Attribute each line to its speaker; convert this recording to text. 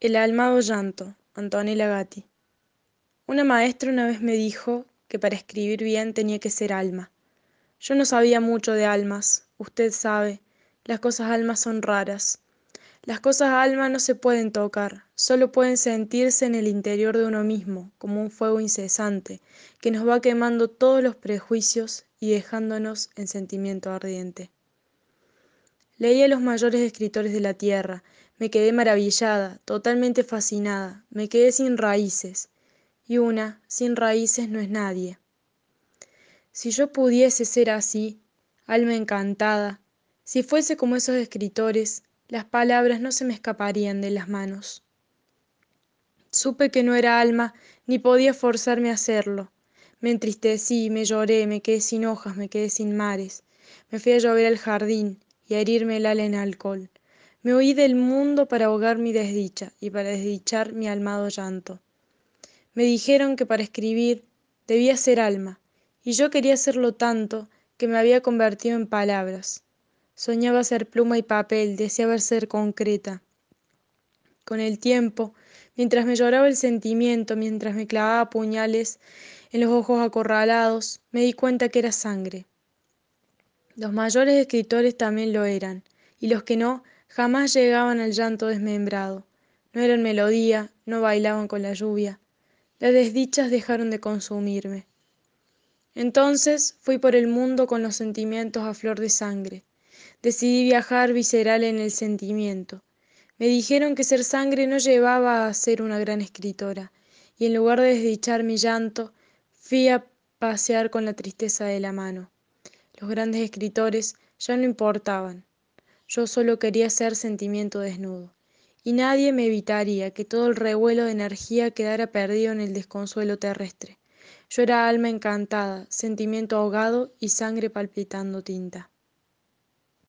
Speaker 1: El almado llanto, Antonella Gatti. Una maestra una vez me dijo que para escribir bien tenía que ser alma. Yo no sabía mucho de almas, usted sabe, las cosas almas son raras. Las cosas alma no se pueden tocar, solo pueden sentirse en el interior de uno mismo, como un fuego incesante, que nos va quemando todos los prejuicios y dejándonos en sentimiento ardiente. Leí a los mayores escritores de la tierra, me quedé maravillada, totalmente fascinada, me quedé sin raíces, y una sin raíces no es nadie. Si yo pudiese ser así, alma encantada, si fuese como esos escritores, las palabras no se me escaparían de las manos. Supe que no era alma, ni podía forzarme a hacerlo. Me entristecí, me lloré, me quedé sin hojas, me quedé sin mares. Me fui a llover al jardín, y herirme el ala en alcohol. Me huí del mundo para ahogar mi desdicha y para desdichar mi almado llanto. Me dijeron que para escribir debía ser alma, y yo quería serlo tanto que me había convertido en palabras. Soñaba ser pluma y papel, deseaba ser concreta. Con el tiempo, mientras me lloraba el sentimiento, mientras me clavaba puñales en los ojos acorralados, me di cuenta que era sangre. Los mayores escritores también lo eran, y los que no, jamás llegaban al llanto desmembrado. No eran melodía, no bailaban con la lluvia. Las desdichas dejaron de consumirme. Entonces fui por el mundo con los sentimientos a flor de sangre. Decidí viajar visceral en el sentimiento. Me dijeron que ser sangre no llevaba a ser una gran escritora, y en lugar de desdichar mi llanto, fui a pasear con la tristeza de la mano. Los grandes escritores ya no importaban. Yo solo quería ser sentimiento desnudo. Y nadie me evitaría que todo el revuelo de energía quedara perdido en el desconsuelo terrestre. Yo era alma encantada, sentimiento ahogado y sangre palpitando tinta.